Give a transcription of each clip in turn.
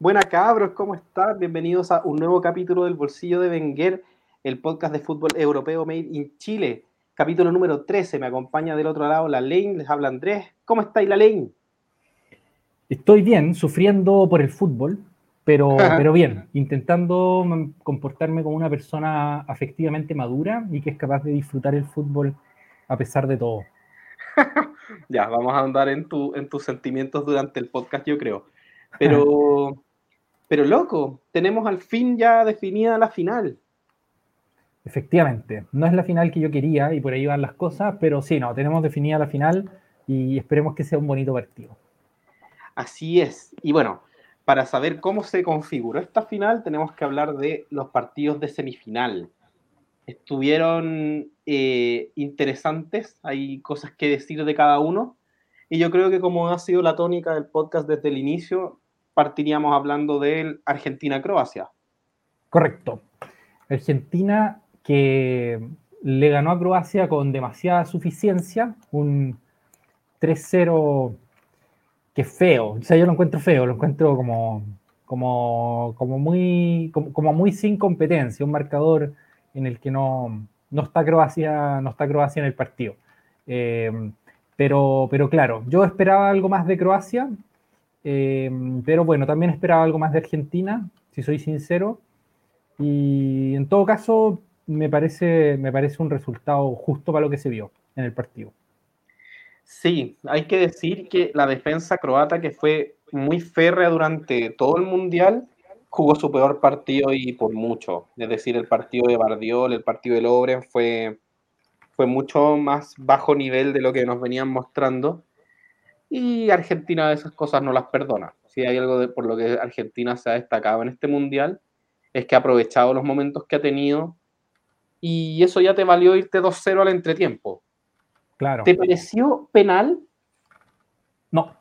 Buenas cabros, ¿cómo están? Bienvenidos a un nuevo capítulo del Bolsillo de Wenger, el podcast de fútbol europeo made in Chile. Capítulo número 13, me acompaña del otro lado la Lane, les habla Andrés. ¿Cómo estáis, la Lane? Estoy bien, sufriendo por el fútbol, pero, pero bien, intentando comportarme como una persona afectivamente madura y que es capaz de disfrutar el fútbol a pesar de todo. ya, vamos a andar en, tu, en tus sentimientos durante el podcast, yo creo. Pero, pero loco, tenemos al fin ya definida la final. Efectivamente, no es la final que yo quería y por ahí van las cosas, pero sí, no, tenemos definida la final y esperemos que sea un bonito partido. Así es. Y bueno, para saber cómo se configuró esta final, tenemos que hablar de los partidos de semifinal. Estuvieron eh, interesantes, hay cosas que decir de cada uno. Y yo creo que como ha sido la tónica del podcast desde el inicio, partiríamos hablando de Argentina-Croacia. Correcto. Argentina que le ganó a Croacia con demasiada suficiencia, un 3-0 que feo, o sea, yo lo encuentro feo, lo encuentro como, como, como, muy, como, muy sin competencia, un marcador en el que no, no, está, Croacia, no está Croacia en el partido. Eh, pero, pero claro, yo esperaba algo más de Croacia, eh, pero bueno, también esperaba algo más de Argentina, si soy sincero. Y en todo caso, me parece, me parece un resultado justo para lo que se vio en el partido. Sí, hay que decir que la defensa croata, que fue muy férrea durante todo el Mundial, jugó su peor partido y por mucho. Es decir, el partido de Bardiol, el partido de Lobren fue, fue mucho más bajo nivel de lo que nos venían mostrando. Y Argentina esas cosas no las perdona. Si hay algo de, por lo que Argentina se ha destacado en este mundial, es que ha aprovechado los momentos que ha tenido y eso ya te valió irte 2-0 al entretiempo. Claro. ¿Te pareció penal? No,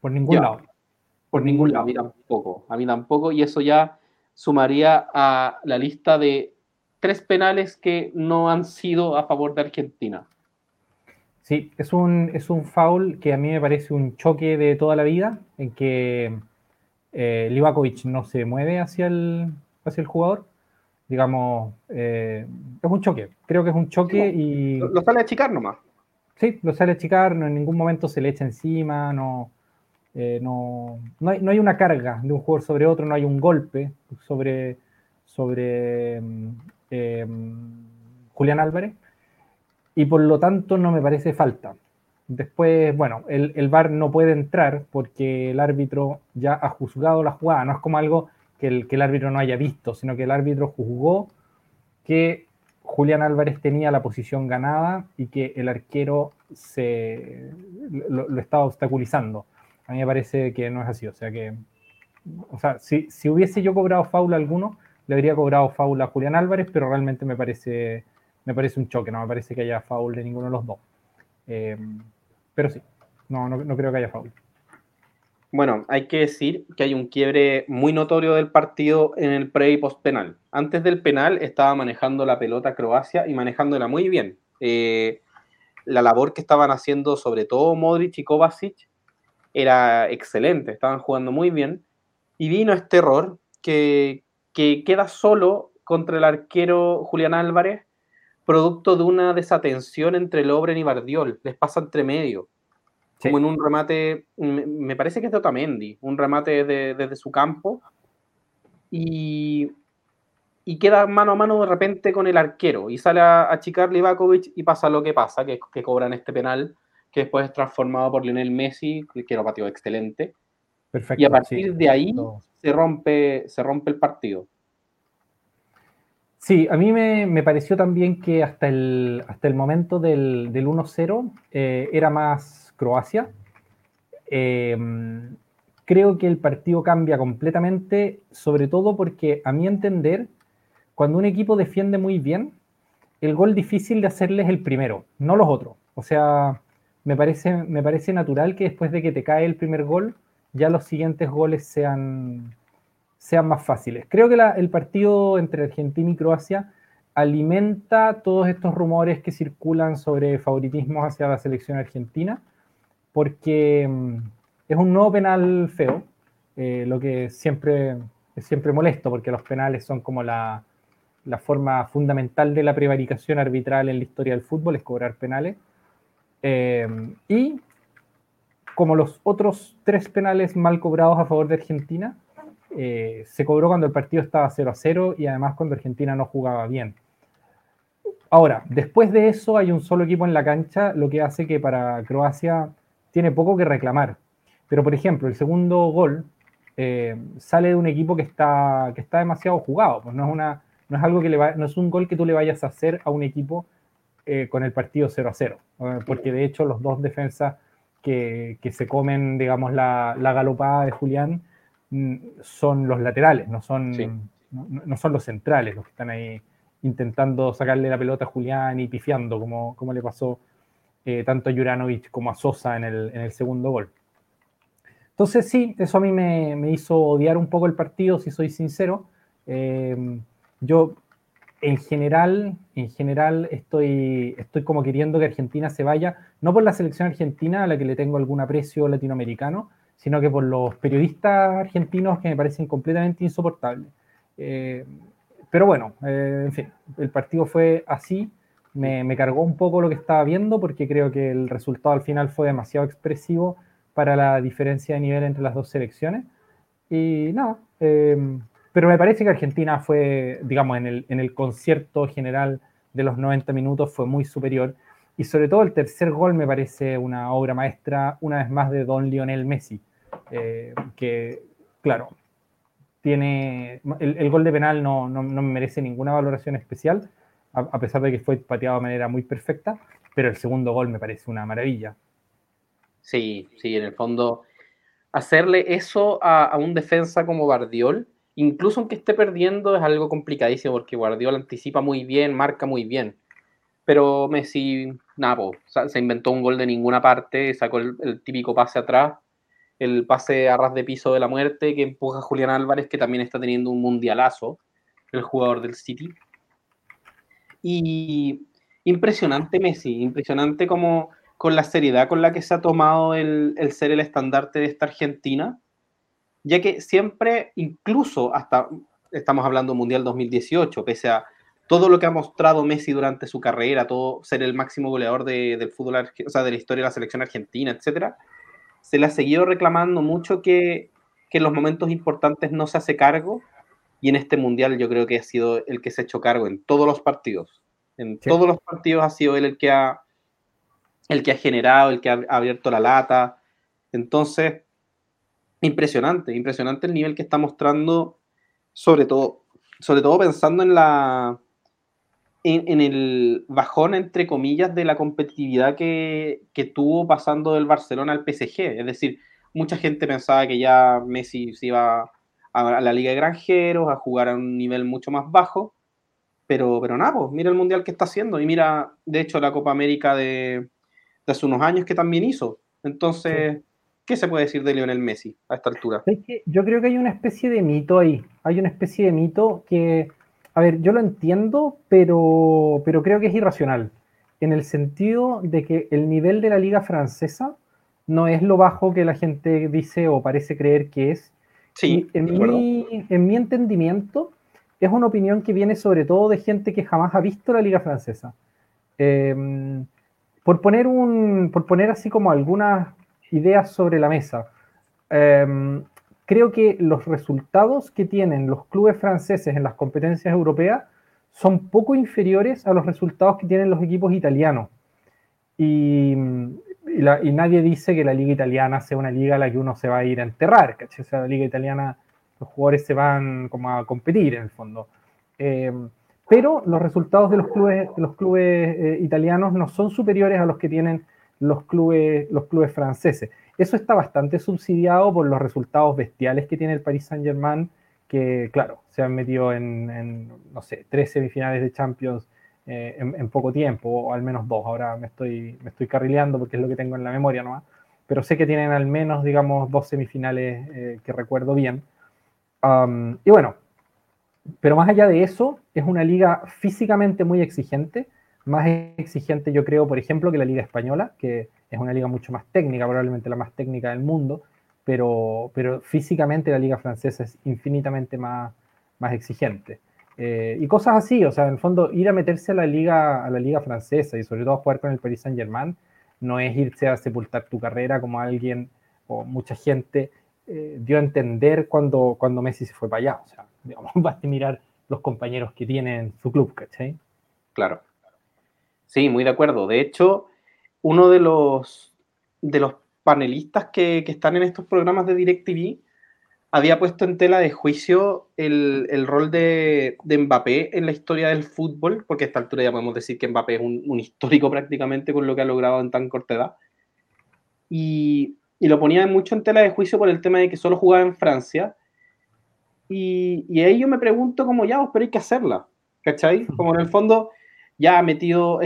por ningún lado. Por ningún lado, a mí tampoco. A mí tampoco, y eso ya sumaría a la lista de tres penales que no han sido a favor de Argentina. Sí, es un, es un foul que a mí me parece un choque de toda la vida, en que eh, Livakovic no se mueve hacia el, hacia el jugador. Digamos, eh, es un choque. Creo que es un choque y. Lo, sale a chicar nomás. Sí, lo sale a chicar, no, en ningún momento se le echa encima, no, eh, no, no, hay, no, hay, una carga de un jugador sobre otro, no hay un golpe sobre, sobre Julián Álvarez y por lo tanto no me parece falta. Después, bueno, el, el VAR no puede entrar porque el árbitro ya ha juzgado la jugada, no es como algo que el, que el árbitro no haya visto, sino que el árbitro juzgó que Julián Álvarez tenía la posición ganada y que el arquero se, lo, estaba obstaculizando. A mí me parece que no es así, o sea que, o sea, si, si hubiese yo cobrado faula alguno, le habría cobrado faula a Julián Álvarez, pero realmente me parece me parece un choque, no me parece que haya foul de ninguno de los dos. Eh, pero sí, no, no, creo que haya foul. Bueno, hay que decir que hay un quiebre muy notorio del partido en el pre y post penal. Antes del penal estaba manejando la pelota Croacia y manejándola muy bien. Eh, la labor que estaban haciendo, sobre todo Modric y Kovacic, era excelente, estaban jugando muy bien. Y vino este error que, que queda solo contra el arquero Julián Álvarez producto de una desatención entre Lobren y Bardiol. Les pasa entre medio. Como en un remate, me parece que es de Otamendi, un remate desde, su campo. Y, y, queda mano a mano de repente con el arquero. Y sale a achicar Livakovic y pasa lo que pasa, que, que cobran este penal, que después es transformado por Lionel Messi, que lo pateó excelente. Perfecto, y a partir de ahí se rompe, se rompe el partido. Sí, a mí me, pareció también que hasta el, hasta el momento del, 1-0 eh, era más Croacia. Em, creo que el partido cambia completamente, sobre todo porque a mi entender, cuando un equipo defiende muy bien, el gol difícil de hacerle es el primero, no los otros. O sea, me parece, me parece natural que después de que te cae el primer gol, ya los siguientes goles sean, sean más fáciles. Creo que el partido entre Argentina y Croacia alimenta todos estos rumores que circulan sobre favoritismos hacia la selección argentina, porque mm, es un nuevo penal feo. eh, lo que siempre siempre molesto, porque los penales son como la, la forma fundamental de la prevaricación arbitral en la historia del fútbol, es cobrar penales. Eh, y como los otros tres penales mal cobrados a favor de Argentina, eh, se cobró cuando el partido estaba 0 a 0 y además cuando Argentina no jugaba bien. Ahora, después de eso hay un solo equipo en la cancha, lo que hace que para Croacia tiene poco que reclamar. Pero, por ejemplo, el segundo gol eh, sale de un equipo que está, que está demasiado jugado. Pues no es, una, no es algo que no es un gol que tú le vayas a hacer a un equipo eh, con el partido 0 a 0. porque de hecho los dos defensas que, que se comen, digamos, la, la galopada de Julián son los laterales, no son, no, son los centrales los que están ahí intentando sacarle la pelota a Julián y pifiando, como, como le pasó eh, tanto a Juranovic como a Sosa en el, en el, segundo gol. Entonces sí, eso a mí me, me, hizo odiar un poco el partido, si soy sincero. Eh, yo en general, en general estoy, estoy como queriendo que Argentina se vaya, no por la selección argentina a la que le tengo algún aprecio latinoamericano, sino que por los periodistas argentinos que me parecen completamente insoportables. Eh, pero bueno, eh, en fin, el partido fue así, me, me, cargó un poco lo que estaba viendo porque creo que el resultado al final fue demasiado expresivo para la diferencia de nivel entre las dos selecciones. Y nada, eh, pero me parece que Argentina fue, digamos, en el, en el concierto general de los 90 minutos fue muy superior. Y sobre todo el tercer gol me parece una obra maestra, una vez más, de Don Lionel Messi, eh, que, claro, tiene el, gol de penal no, no, no, merece ninguna valoración especial, a, pesar de que fue pateado de manera muy perfecta, pero el segundo gol me parece una maravilla. Sí, sí, en el fondo, hacerle eso a, a un defensa como Bardiol, incluso aunque esté perdiendo, es algo complicadísimo porque Guardiola anticipa muy bien, marca muy bien. Pero Messi, nada, se inventó un gol de ninguna parte, sacó el, típico pase atrás, el pase a ras de piso de la muerte que empuja a Julián Álvarez, que también está teniendo un mundialazo, el jugador del City. Y impresionante Messi, impresionante como con la seriedad con la que se ha tomado el, ser el estandarte de esta Argentina ya que siempre, incluso hasta, estamos hablando Mundial 2018, pese a todo lo que ha mostrado Messi durante su carrera, todo ser el máximo goleador de, del fútbol, o sea, de la historia de la selección argentina, etcétera, se le ha seguido reclamando mucho que, que en los momentos importantes no se hace cargo, y en este Mundial yo creo que ha sido el que se ha hecho cargo en todos los partidos. En sí. todos los partidos ha sido él el que ha, el que ha generado, el que ha abierto la lata. Entonces, impresionante, impresionante el nivel que está mostrando, sobre todo, sobre todo pensando en la en, en el bajón, entre comillas, de la competitividad que, que, tuvo pasando del Barcelona al PSG. Es decir, mucha gente pensaba que ya Messi se iba a la Liga de Granjeros, a jugar a un nivel mucho más bajo, pero, pero nada, pues, mira el Mundial que está haciendo y mira, de hecho, la Copa América de, de hace unos años que también hizo. Entonces... Sí ¿Qué se puede decir de Lionel Messi a esta altura? Es que yo creo que hay una especie de mito ahí. Hay una especie de mito que, a ver, yo lo entiendo, pero, pero creo que es irracional. En el sentido de que el nivel de la liga francesa no es lo bajo que la gente dice o parece creer que es. Sí, en, mi, en mi entendimiento, es una opinión que viene sobre todo de gente que jamás ha visto la liga francesa. Eh, por poner un, por poner así como algunas ideas sobre la mesa. Eh, creo que los resultados que tienen los clubes franceses en las competencias europeas son poco inferiores a los resultados que tienen los equipos italianos. Y, y, nadie dice que la liga italiana sea una liga a la que uno se va a ir a enterrar, ¿cachai? O sea, la liga italiana, los jugadores se van como a competir en el fondo. Eh, pero los resultados de los clubes, los clubes eh, italianos no son superiores a los que tienen los clubes, los clubes franceses. Eso está bastante subsidiado por los resultados bestiales que tiene el Paris Saint-Germain, que, claro, se han metido en, no sé, tres semifinales de Champions eh, en, en, poco tiempo, o al menos dos. Ahora me estoy, me estoy carrileando porque es lo que tengo en la memoria nomás. Pero sé que tienen al menos, digamos, dos semifinales eh, que recuerdo bien. Um, y bueno, pero más allá de eso, es una liga físicamente muy exigente más exigente, yo creo, por ejemplo, que la Liga Española, que es una liga mucho más técnica, probablemente la más técnica del mundo, pero, pero físicamente la liga francesa es infinitamente más, más exigente. Eh, y cosas así, o sea, en el fondo, ir a meterse a la liga, a la liga francesa y sobre todo jugar con el Paris Saint Germain, no es irse a sepultar tu carrera como alguien o mucha gente eh, dio a entender cuando, cuando Messi se fue para allá. O sea, digamos, basta mirar los compañeros que tiene en su club, ¿cachai? Claro. Sí, muy de acuerdo. De hecho, uno de los, de los panelistas que, que están en estos programas de DirecTV había puesto en tela de juicio el, el rol de, de, Mbappé en la historia del fútbol, porque a esta altura ya podemos decir que Mbappé es un, un histórico prácticamente con lo que ha logrado en tan corta edad. Y, y, lo ponía mucho en tela de juicio por el tema de que solo jugaba en Francia. Y, y ahí yo me pregunto como ya, pero hay que hacerla, ¿cachai? Como en el fondo ya ha metido,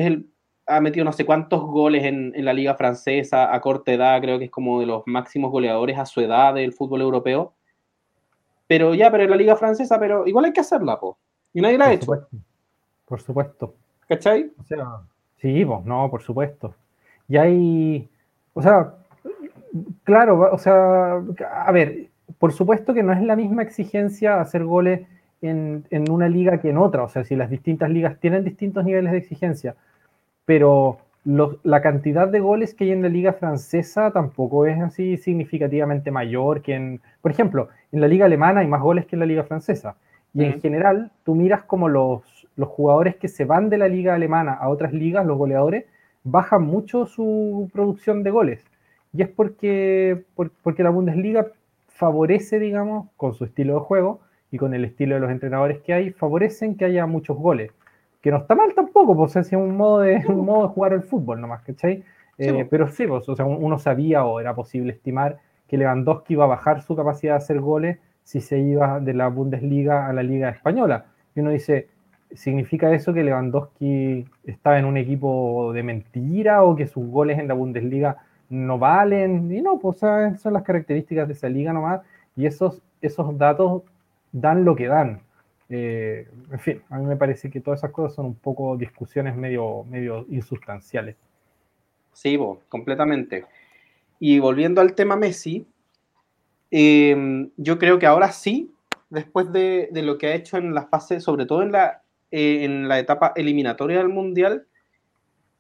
ha metido no sé cuántos goles en, en la liga francesa a corta edad, creo que es como de los máximos goleadores a su edad del fútbol europeo pero ya, pero en la liga francesa, pero igual hay que hacerla, po. Y nadie la ha hecho. Supuesto. Por supuesto. ¿Cachai? O sea, sí, pues, no, por supuesto. Y hay, o sea, claro, o sea, a ver, por supuesto que no es la misma exigencia hacer goles en, en una liga que en otra, o sea, si las distintas ligas tienen distintos niveles de exigencia, pero la cantidad de goles que hay en la liga francesa tampoco es así significativamente mayor que en, por ejemplo, en la liga alemana hay más goles que en la liga francesa. Y en general, tú miras como los, los jugadores que se van de la liga alemana a otras ligas, los goleadores, bajan mucho su producción de goles. Y es porque, porque la Bundesliga favorece, digamos, con su estilo de juego y con el estilo de los entrenadores que hay, favorecen que haya muchos goles que no está mal tampoco, pues es un modo de, un modo de jugar el fútbol nomás, ¿cachai? Eh, pero sí, pues, o sea, uno sabía o era posible estimar que Lewandowski iba a bajar su capacidad de hacer goles si se iba de la Bundesliga a la Liga Española. Y uno dice, ¿significa eso que Lewandowski estaba en un equipo de mentira o que sus goles en la Bundesliga no valen? Y no, pues son las características de esa liga nomás. Y esos, esos datos dan lo que dan. Eh, en fin, a mí me parece que todas esas cosas son un poco discusiones medio, medio insustanciales. Sí, completamente. Y volviendo al tema Messi, em, yo creo que ahora sí, después de, de, lo que ha hecho en la fase, sobre todo en la, eh, en la etapa eliminatoria del Mundial,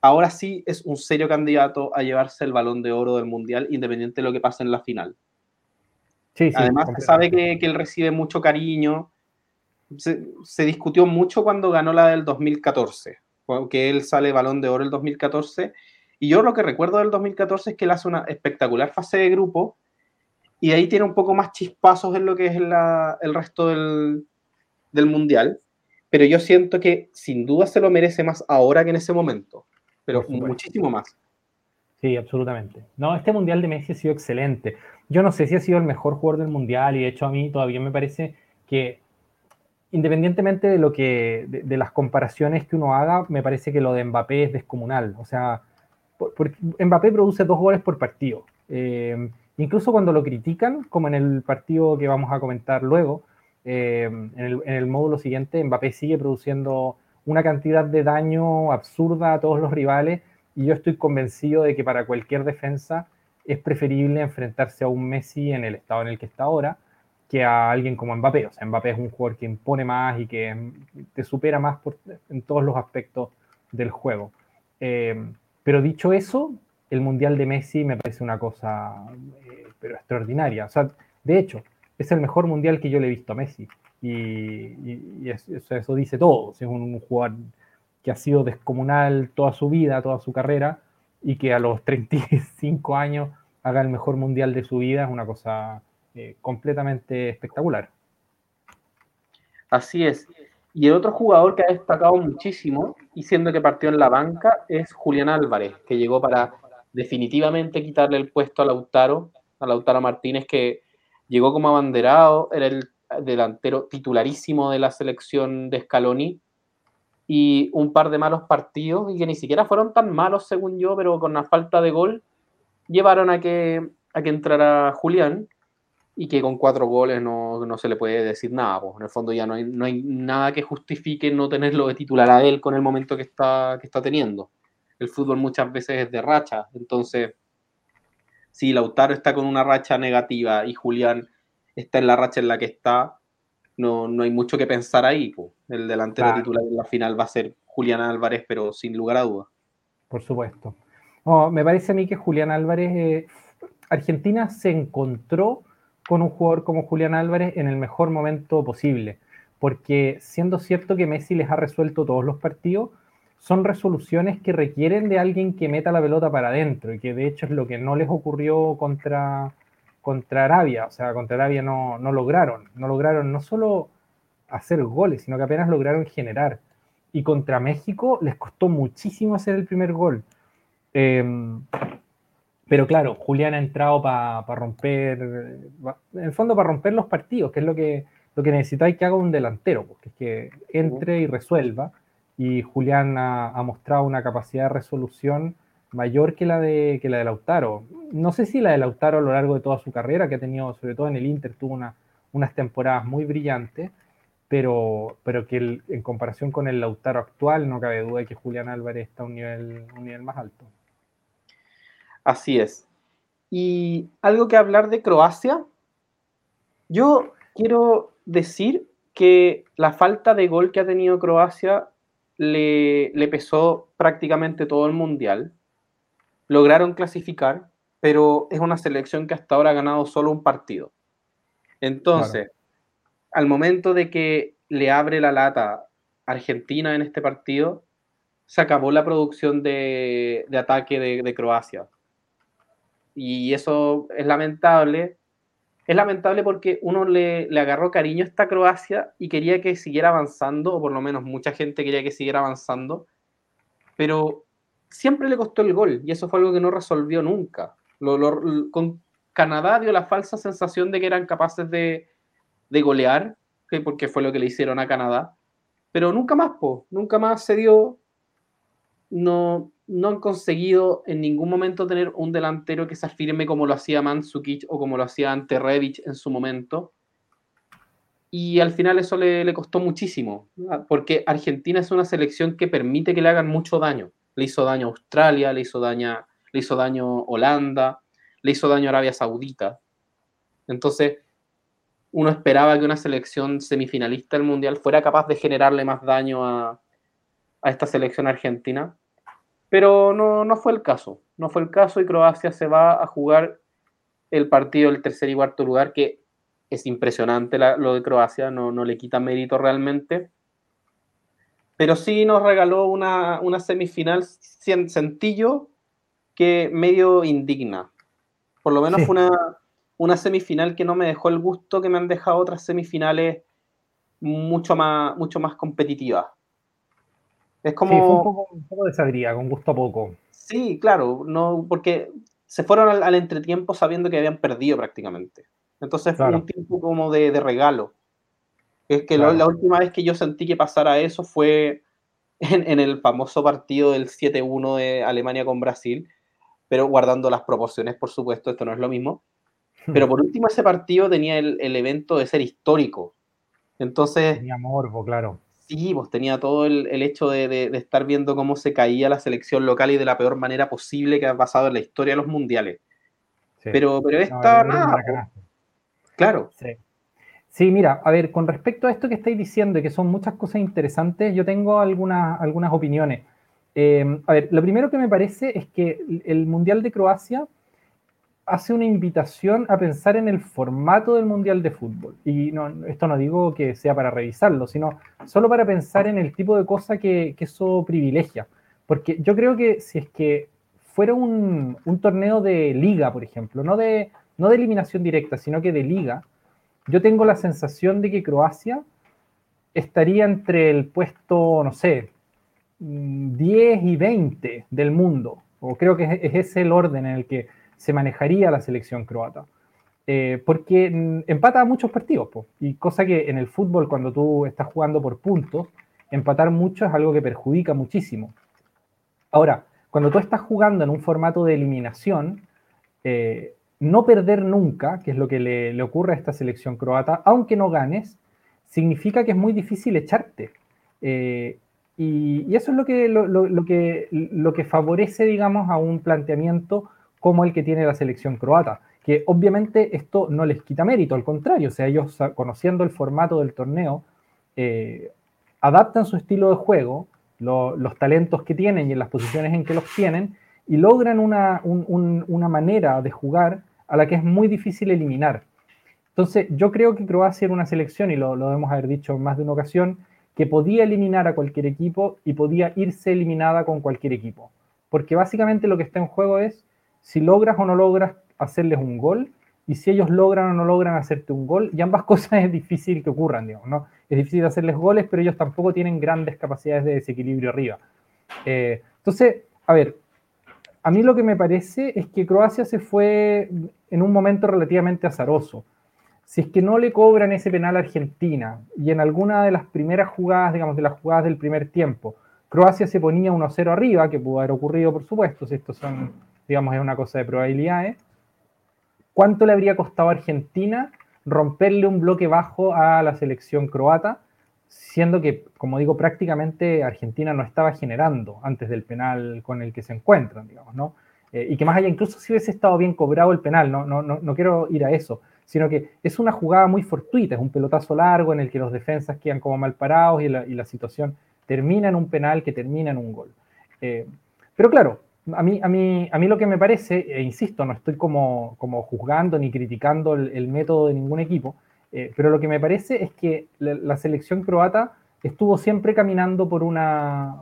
ahora sí es un serio candidato a llevarse el balón de oro del Mundial, independiente de lo que pase en la final. Sí, sí, Además, se sabe que, que él recibe mucho cariño, se, discutió mucho cuando ganó la del 2014, que él sale balón de oro el 2014. Y yo lo que recuerdo del 2014 es que él hace una espectacular fase de grupo y ahí tiene un poco más chispazos en lo que es el resto del, del mundial. Pero yo siento que sin duda se lo merece más ahora que en ese momento, pero muchísimo más. Sí, absolutamente. No, este mundial de Messi ha sido excelente. Yo no sé si ha sido el mejor jugador del mundial y de hecho a mí todavía me parece que independientemente de lo que de, las comparaciones que uno haga, me parece que lo de Mbappé es descomunal. O sea, porque Mbappé produce dos goles por partido. Eh, incluso cuando lo critican, como en el partido que vamos a comentar luego, eh, en, el, en, el, módulo siguiente, Mbappé sigue produciendo una cantidad de daño absurda a todos los rivales y yo estoy convencido de que para cualquier defensa es preferible enfrentarse a un Messi en el estado en el que está ahora a alguien como Mbappé. O sea, Mbappé es un jugador que impone más y que te supera más por, en todos los aspectos del juego. Eh, pero dicho eso, el Mundial de Messi me parece una cosa eh, pero extraordinaria. O sea, de hecho, es el mejor Mundial que yo le he visto a Messi. Y, eso, eso, dice todo. es un, jugador que ha sido descomunal toda su vida, toda su carrera, y que a los 35 años haga el mejor Mundial de su vida es una cosa eh, completamente espectacular. Así es. Y el otro jugador que ha destacado muchísimo, y siendo que partió en la banca, es Julián Álvarez, que llegó para definitivamente quitarle el puesto a Lautaro, a Lautaro Martínez, que llegó como abanderado, era el delantero titularísimo de la selección de Scaloni, y un par de malos partidos, y que ni siquiera fueron tan malos según yo, pero con la falta de gol, llevaron a que, a que entrara Julián, y que con cuatro goles no, no se le puede decir nada. Pues. En el fondo ya no hay, no hay nada que justifique no tenerlo de titular a él con el momento que está, que está teniendo. El fútbol muchas veces es de racha, entonces si Lautaro está con una racha negativa y Julián está en la racha en la que está, no, no hay mucho que pensar ahí. El delantero titular en la final va a ser Julián Álvarez, pero sin lugar a dudas. Por supuesto. me parece a mí que Julián Álvarez, eh, Argentina se encontró con un jugador como Julián Álvarez en el mejor momento posible, porque siendo cierto que Messi les ha resuelto todos los partidos, son resoluciones que requieren de alguien que meta la pelota para adentro y que de hecho es lo que no les ocurrió contra, contra Arabia. O sea, contra Arabia no, no lograron, no lograron no solo hacer goles, sino que apenas lograron generar. Y contra México les costó muchísimo hacer el primer gol. Em, pero claro, Julián ha entrado para romper, en el fondo para romper los partidos, que es lo que, lo que necesitáis que haga un delantero, porque es que entre y resuelva y Julián ha, mostrado una capacidad de resolución mayor que la, de, que la de Lautaro. No sé si la de Lautaro a lo largo de toda su carrera, que ha tenido, sobre todo en el Inter, tuvo unas temporadas muy brillantes, pero, pero que en comparación con el Lautaro actual, no cabe duda de que Julián Álvarez está a un nivel, un nivel más alto. Así es. Y algo que hablar de Croacia, yo quiero decir que la falta de gol que ha tenido Croacia le, pesó prácticamente todo el mundial. Lograron clasificar, pero es una selección que hasta ahora ha ganado solo un partido. Entonces, al momento de que le abre la lata Argentina en este partido, se acabó la producción de, ataque de, Croacia. Y eso es lamentable, es lamentable porque uno le, agarró cariño a esta Croacia y quería que siguiera avanzando, o por lo menos mucha gente quería que siguiera avanzando, pero siempre le costó el gol y eso fue algo que no resolvió nunca. con Canadá dio la falsa sensación de que eran capaces de, golear, porque fue lo que le hicieron a Canadá, pero nunca más, po, nunca más se dio, no, no han conseguido en ningún momento tener un delantero que se afirme como lo hacía Mandzukic o como lo hacía ante Rebic en su momento. Y al final eso le, costó muchísimo, porque Argentina es una selección que permite que le hagan mucho daño. Le hizo daño a Australia, le hizo daño, le hizo daño a Holanda, le hizo daño a Arabia Saudita. Entonces, uno esperaba que una selección semifinalista del Mundial fuera capaz de generarle más daño a, a esta selección argentina pero no, no fue el caso, no fue el caso y Croacia se va a jugar el partido del tercer y cuarto lugar, que es impresionante lo de Croacia, no, no, le quita mérito realmente. Pero sí nos regaló una, una semifinal sencillo que medio indigna. Por lo menos fue una, una semifinal que no me dejó el gusto que me han dejado otras semifinales mucho más, mucho más competitivas. Es como... Sí, fue un poco, un poco con gusto a poco. Sí, claro, no, porque se fueron al, entretiempo sabiendo que habían perdido prácticamente. Entonces fue un tiempo como de, regalo. Es que la última vez que yo sentí que pasara eso fue en, el famoso partido del 7-1 de Alemania con Brasil, pero guardando las proporciones, por supuesto, esto no es lo mismo. Pero por último, ese partido tenía el, el evento de ser histórico. Entonces. Tenía morbo, claro. Sí, pues tenía todo el, hecho de, estar viendo cómo se caía la selección local y de la peor manera posible que ha pasado en la historia de los mundiales. Pero, pero esta, nada. Claro. Sí. mira, a ver, con respecto a esto que estáis diciendo y que son muchas cosas interesantes, yo tengo algunas, algunas opiniones. Eh, a ver, lo primero que me parece es que el Mundial de Croacia hace una invitación a pensar en el formato del Mundial de Fútbol. Y no, esto no digo que sea para revisarlo, sino solo para pensar en el tipo de cosa que, eso privilegia. Porque yo creo que si es que fuera un, torneo de liga, por ejemplo, no de, no de eliminación directa, sino que de liga, yo tengo la sensación de que Croacia estaría entre el puesto, no sé, 10 y 20 del mundo. O creo que es ese el orden en el que se manejaría la selección croata. Eh, porque empata muchos partidos, y cosa que en el fútbol, cuando tú estás jugando por puntos, empatar mucho es algo que perjudica muchísimo. Ahora, cuando tú estás jugando en un formato de eliminación, eh, no perder nunca, que es lo que le, ocurre a esta selección croata, aunque no ganes, significa que es muy difícil echarte. Eh, y, eso es lo que, lo, que, lo que favorece, digamos, a un planteamiento como el que tiene la selección croata, que obviamente esto no les quita mérito, al contrario, o sea, ellos conociendo el formato del torneo, eh, adaptan su estilo de juego, los talentos que tienen y en las posiciones en que los tienen, y logran una, una manera de jugar a la que es muy difícil eliminar. Entonces, yo creo que Croacia era una selección, y lo, lo debemos haber dicho en más de una ocasión, que podía eliminar a cualquier equipo y podía irse eliminada con cualquier equipo. Porque básicamente lo que está en juego es si logras o no logras hacerles un gol y si ellos logran o no logran hacerte un gol. Y ambas cosas es difícil que ocurran, digamos, ¿no? Es difícil hacerles goles, pero ellos tampoco tienen grandes capacidades de desequilibrio arriba. Eh, entonces, a ver, a mí lo que me parece es que Croacia se fue en un momento relativamente azaroso si es que no le cobran ese penal a Argentina y en alguna de las primeras jugadas, digamos, de las jugadas del primer tiempo, Croacia se ponía 1-0 arriba, que pudo haber ocurrido, por supuesto, si esto son, digamos, es una cosa de probabilidades, ¿cuánto le habría costado a Argentina romperle un bloque bajo a la selección croata? Siendo que, como digo, prácticamente Argentina no estaba generando antes del penal con el que se encuentran, digamos, ¿no? Eh, y que más allá, incluso si hubiese estado bien cobrado el penal, no, no, no, no quiero ir a eso, sino que es una jugada muy fortuita, es un pelotazo largo en el que los defensas quedan como mal parados y la, situación termina en un penal que termina en un gol. Eh, pero claro, a mí, a, mí, a mí lo que me parece, e insisto, no estoy como, como juzgando ni criticando el, método de ningún equipo, eh, pero lo que me parece es que la, selección croata estuvo siempre caminando por una,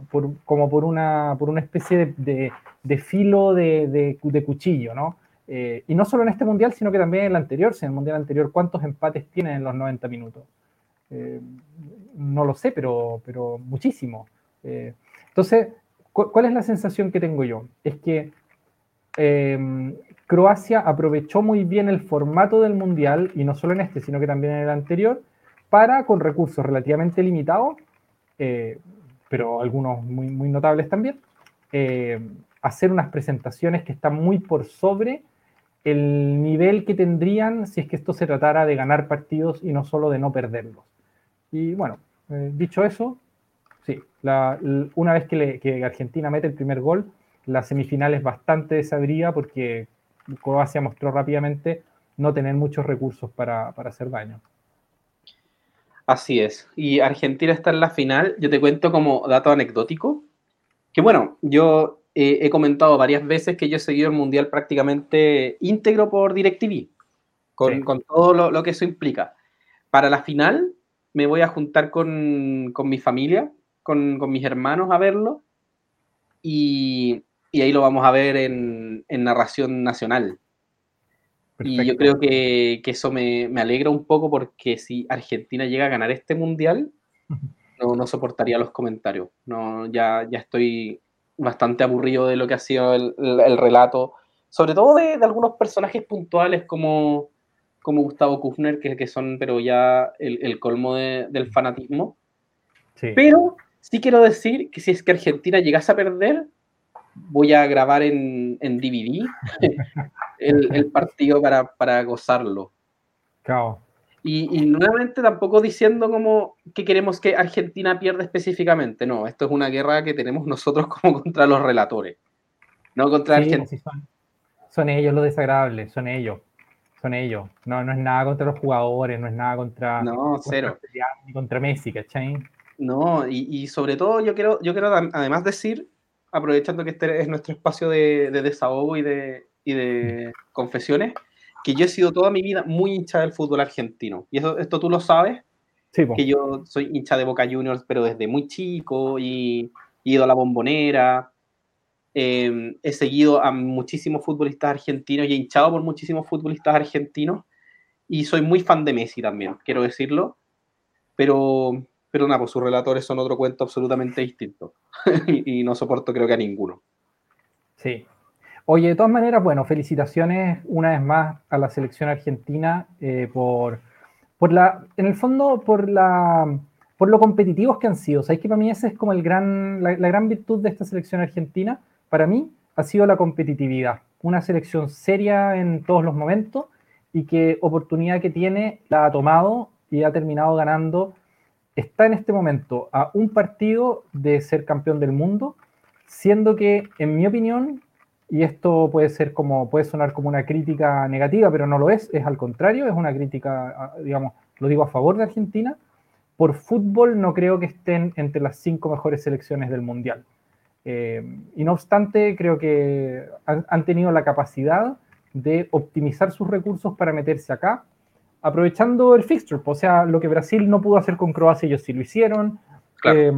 como por una, por una especie de, filo de, de, cuchillo, ¿no? Eh, y no solo en este mundial, sino que también en el anterior, si en el mundial anterior, ¿cuántos empates tienen en los 90 minutos? Eh, no lo sé, pero, pero muchísimo. Eh, entonces, ¿cuál es la sensación que tengo yo? Es que Croacia aprovechó muy bien el formato del mundial, y no solo en este, sino que también en el anterior, para, con recursos relativamente limitados, pero algunos muy, notables también, hacer unas presentaciones que están muy por sobre el nivel que tendrían si es que esto se tratara de ganar partidos y no solo de no perderlos. Y bueno, eh, dicho eso, sí, una vez que, Argentina mete el primer gol, la semifinal es bastante desabrida porque Croacia mostró rápidamente no tener muchos recursos para, hacer daño. Así es. Y Argentina está en la final. Yo te cuento como dato anecdótico, que bueno, yo he comentado varias veces que yo he seguido el Mundial prácticamente íntegro por DirecTV, con, con todo lo, que eso implica. Para la final me voy a juntar con, con mi familia, con, con, mis hermanos a verlo, y, y, ahí lo vamos a ver en, en narración nacional. Y yo creo que, que eso me, me, alegra un poco porque si Argentina llega a ganar este Mundial, no, no soportaría los comentarios. No, ya, ya estoy bastante aburrido de lo que ha sido el, relato, sobre todo de, algunos personajes puntuales como, como Gustavo Kufner, que, que son pero ya el, colmo del fanatismo. Pero sí quiero decir que si es que Argentina llegase a perder, voy a grabar en, en DVD el, partido para, para gozarlo. Claro. Y, nuevamente tampoco diciendo como que queremos que Argentina pierda específicamente, no, esto es una guerra que tenemos nosotros como contra los relatores, no contra Argentina. son, ellos los desagradables, son ellos, son ellos, no, no es nada contra los jugadores, no es nada contra, no, cero. ni contra Messi, ¿cachai? No, y, sobre todo yo quiero, yo quiero además decir, aprovechando que este es nuestro espacio de, desahogo y de, y de confesiones, que yo he sido toda mi vida muy hincha del fútbol argentino. Y eso, esto tú lo sabes, sí, que yo soy hincha de Boca Juniors, pero desde muy chico y he ido a la bombonera. Em, he seguido a muchísimos futbolistas argentinos y he hinchado por muchísimos futbolistas argentinos. Y soy muy fan de Messi también, quiero decirlo. Pero, pero nada, pues sus relatores son otro cuento absolutamente distinto. y, no soporto creo que a ninguno. Sí, Oye, de todas maneras, bueno, felicitaciones una vez más a la selección argentina eh, por, por la, en el fondo, por la, por lo competitivos que han sido. Sabéis que para mí esa es como el gran, la, gran virtud de esta selección argentina. Para mí ha sido la competitividad. Una selección seria en todos los momentos y que oportunidad que tiene la ha tomado y ha terminado ganando. Está en este momento a un partido de ser campeón del mundo, siendo que, en mi opinión, y esto puede ser como, puede sonar como una crítica negativa, pero no lo es, es al contrario, es una crítica, digamos, lo digo a favor de Argentina. Por fútbol no creo que estén entre las cinco mejores selecciones del Mundial. Eh, y no obstante, creo que han, tenido la capacidad de optimizar sus recursos para meterse acá, aprovechando el fixture. O sea, lo que Brasil no pudo hacer con Croacia, ellos sí lo hicieron. Eh,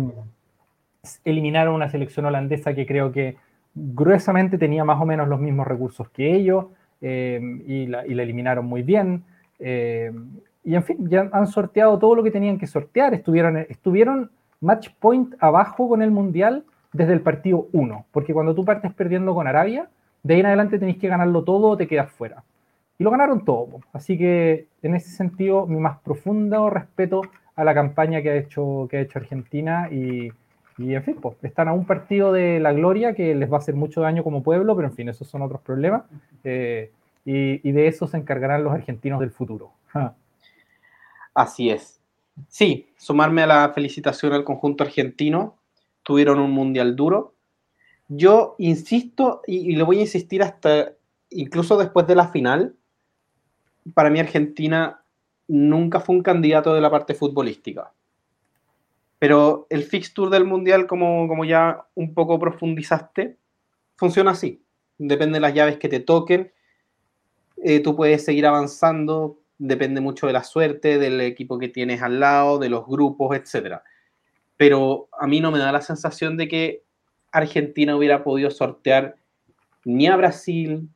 eliminaron una selección holandesa que creo que gruesamente tenía más o menos los mismos recursos que ellos eh, y, la, eliminaron muy bien. Eh, y en fin, ya han sorteado todo lo que tenían que sortear. Estuvieron, estuvieron match point abajo con el Mundial desde el partido 1, porque cuando tú partes perdiendo con Arabia, de ahí en adelante tenéis que ganarlo todo o te quedas fuera. Y lo ganaron todo. Así que en ese sentido, mi más profundo respeto a la campaña que ha hecho, que ha hecho Argentina y, y en fin, pues, están a un partido de la gloria que les va a hacer mucho daño como pueblo, pero en fin, esos son otros problemas. Eh, y, de eso se encargarán los argentinos del futuro. Así es. Sí, sumarme a la felicitación al conjunto argentino. Tuvieron un mundial duro. Yo insisto, y, y le voy a insistir hasta incluso después de la final, para mí Argentina nunca fue un candidato de la parte futbolística. Pero el fixture del mundial, como, como ya un poco profundizaste, funciona así. Depende de las llaves que te toquen. Eh, tú puedes seguir avanzando, depende mucho de la suerte, del equipo que tienes al lado, de los grupos, etc. Pero a mí no me da la sensación de que Argentina hubiera podido sortear ni a Brasil,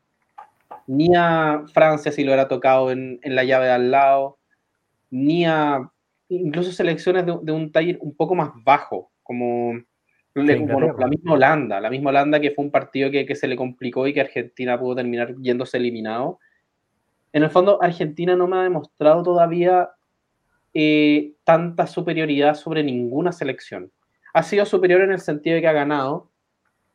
ni a Francia si lo hubiera tocado en, en la llave de al lado, ni a incluso selecciones de, un taller un poco más bajo, como, la misma Holanda, la misma Holanda que fue un partido que, se le complicó y que Argentina pudo terminar yéndose eliminado. En el fondo, Argentina no me ha demostrado todavía eh, tanta superioridad sobre ninguna selección. Ha sido superior en el sentido de que ha ganado,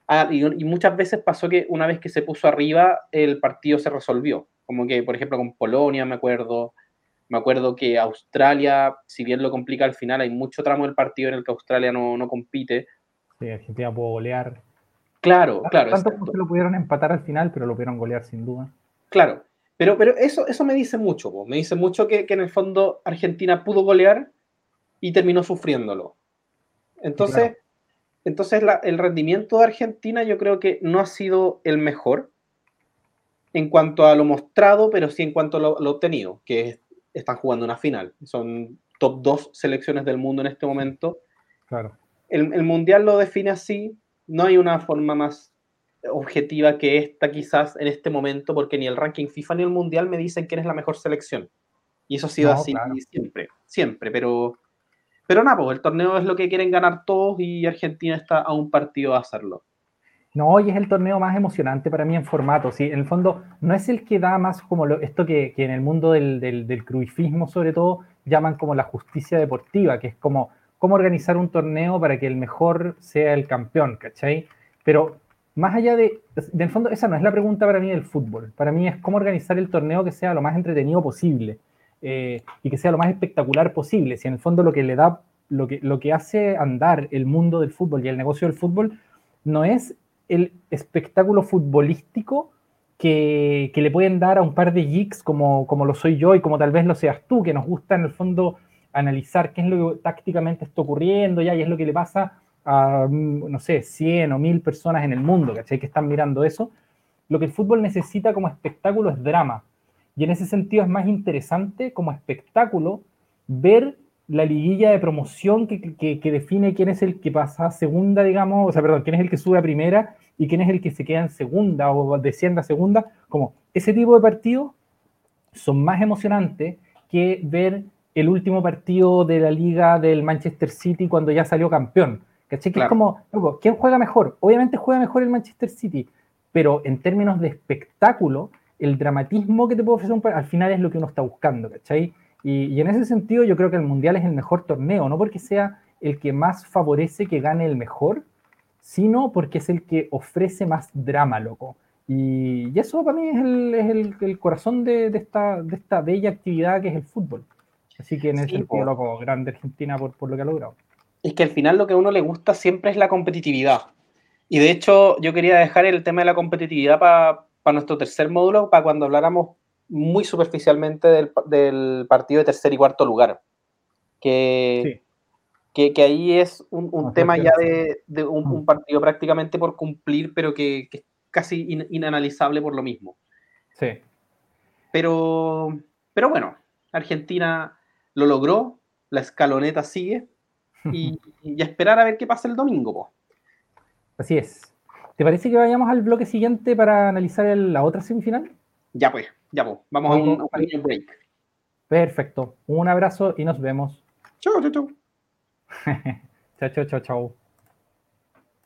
ah, y, y, muchas veces pasó que una vez que se puso arriba, el partido se resolvió. Como que, por ejemplo, con Polonia, me acuerdo, me acuerdo que Australia, si bien lo complica al final, hay mucho tramo del partido en el que Australia no, no compite. Sí, Argentina pudo golear. Claro, claro. Tanto que lo pudieron empatar al final, pero lo pudieron golear sin duda. Claro, pero, pero eso, eso me dice mucho, me dice mucho que, que, en el fondo Argentina pudo golear y terminó sufriéndolo. Entonces, entonces el rendimiento de Argentina yo creo que no ha sido el mejor en cuanto a lo mostrado, pero sí en cuanto a lo, lo obtenido, que es están jugando una final. Son top dos selecciones del mundo en este momento. Claro. El, Mundial lo define así. No hay una forma más objetiva que esta quizás en este momento, porque ni el ranking FIFA ni el Mundial me dicen quién es la mejor selección. Y eso ha sido así siempre, siempre. Pero, pero nada, pues el torneo es lo que quieren ganar todos y Argentina está a un partido de hacerlo. No, y es el torneo más emocionante para mí en formato, ¿sí? En el fondo, no es el que da más como esto que, en el mundo del, del, cruifismo, sobre todo, llaman como la justicia deportiva, que es como cómo organizar un torneo para que el mejor sea el campeón, ¿cachai? Pero más allá de, en el fondo, esa no es la pregunta para mí del fútbol. Para mí es cómo organizar el torneo que sea lo más entretenido posible eh, y que sea lo más espectacular posible. Si en el fondo lo que le da, lo que, lo que hace andar el mundo del fútbol y el negocio del fútbol no es el espectáculo futbolístico que, le pueden dar a un par de geeks como, como lo soy yo y como tal vez lo seas tú, que nos gusta en el fondo analizar qué es lo que tácticamente está ocurriendo ya y es lo que le pasa a, no sé, 100 o 1000 personas en el mundo, ¿cachai? Que están mirando eso. Lo que el fútbol necesita como espectáculo es drama. Y en ese sentido es más interesante como espectáculo ver la liguilla de promoción que, define quién es el que pasa a segunda, digamos, o sea, perdón, quién es el que sube a primera y quién es el que se queda en segunda o desciende a segunda, como ese tipo de partidos son más emocionantes que ver el último partido de la liga del Manchester City cuando ya salió campeón. ¿Cachai? Que es como, ¿quién juega mejor? Obviamente juega mejor el Manchester City, pero en términos de espectáculo, el dramatismo que te puede ofrecer un al final es lo que uno está buscando, ¿cachai? Y, en ese sentido yo creo que el Mundial es el mejor torneo, no porque sea el que más favorece que gane el mejor, sino porque es el que ofrece más drama, loco. Y, eso para mí es el, el, corazón de, de, esta, de esta bella actividad que es el fútbol. Así que en ese sentido, loco, grande Argentina por, por lo que ha logrado. Es que al final lo que a uno le gusta siempre es la competitividad. Y de hecho, yo quería dejar el tema de la competitividad para nuestro tercer módulo, para cuando habláramos muy superficialmente del, partido de tercer y cuarto lugar. Que, que, ahí es un, tema ya de, un, mm. partido prácticamente por cumplir, pero que, es casi inanalizable por lo mismo. Sí. Pero, pero bueno, Argentina lo logró, la escaloneta sigue y, esperar a ver qué pasa el domingo. Po. Así es. ¿Te parece que vayamos al bloque siguiente para analizar la otra semifinal? Ya pues, ya pues. Vamos a un, pequeño break. Perfecto. Un abrazo y nos vemos. Chau, chau, chau. chao, chao, chao, chao.